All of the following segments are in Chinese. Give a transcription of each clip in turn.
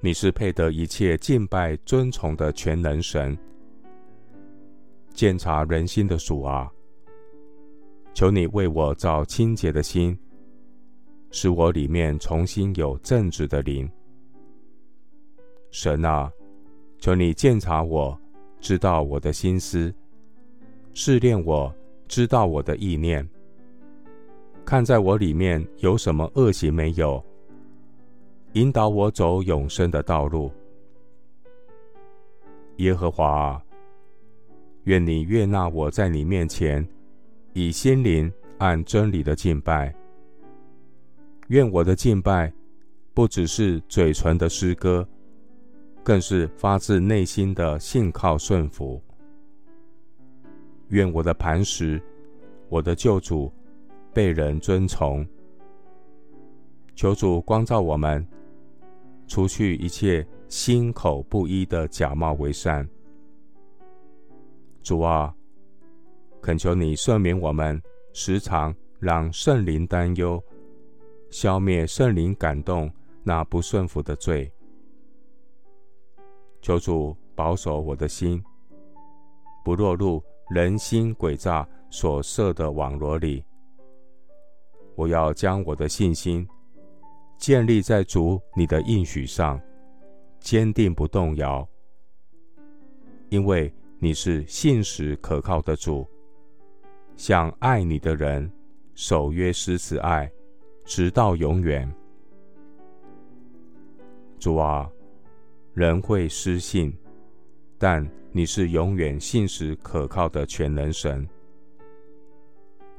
你是配得一切敬拜尊崇的全能神。鉴察人心的主啊，求你为我造清洁的心，使我里面重新有正直的灵。神啊，求你鉴察我，知道我的心思，试炼我，知道我的意念，看在我里面有什么恶行没有，引导我走永生的道路。耶和华。愿你悦纳我在你面前以心灵按真理的敬拜。愿我的敬拜不只是嘴唇的诗歌，更是发自内心的信靠顺服。愿我的磐石，我的救主被人尊崇。求主光照我们，除去一切心口不一的假冒为善。主啊，恳求你赦免我们时常让圣灵担忧，消灭圣灵感动那不顺服的罪。求主保守我的心，不落入人心诡诈所设的网罗里。我要将我的信心建立在主你的应许上，坚定不动摇，因为。你是信实可靠的主，向爱你的人守约施慈爱，直到永远。主啊，人会失信，但你是永远信实可靠的全能神。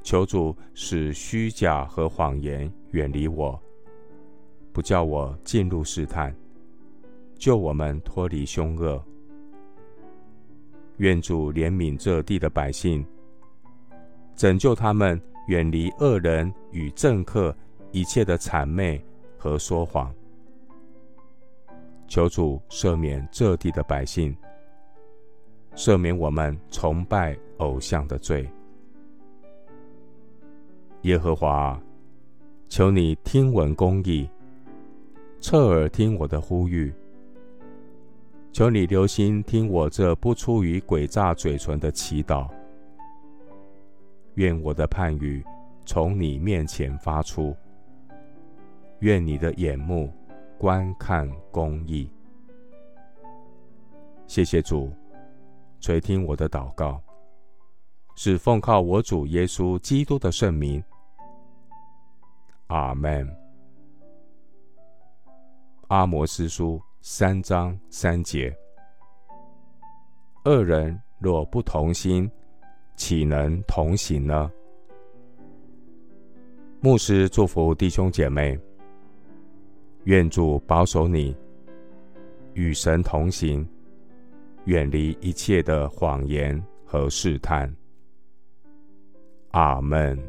求主使虚假和谎言远离我，不叫我进入试探，救我们脱离凶恶。愿主怜悯这地的百姓，拯救他们远离恶人与政客一切的谄媚和说谎。求主赦免这地的百姓，赦免我们崇拜偶像的罪。耶和华，求你听闻公义，侧耳听我的呼吁。求你留心听我这不出于诡诈嘴唇的祈祷。愿我的判语从你面前发出。愿你的眼目观看公义。谢谢主垂听我的祷告，是奉靠我主耶稣基督的圣名。阿门。阿摩斯书。三章三节，二人若不同心，岂能同行呢？牧师祝福弟兄姐妹，愿主保守你，与神同行，远离一切的谎言和试探。阿门。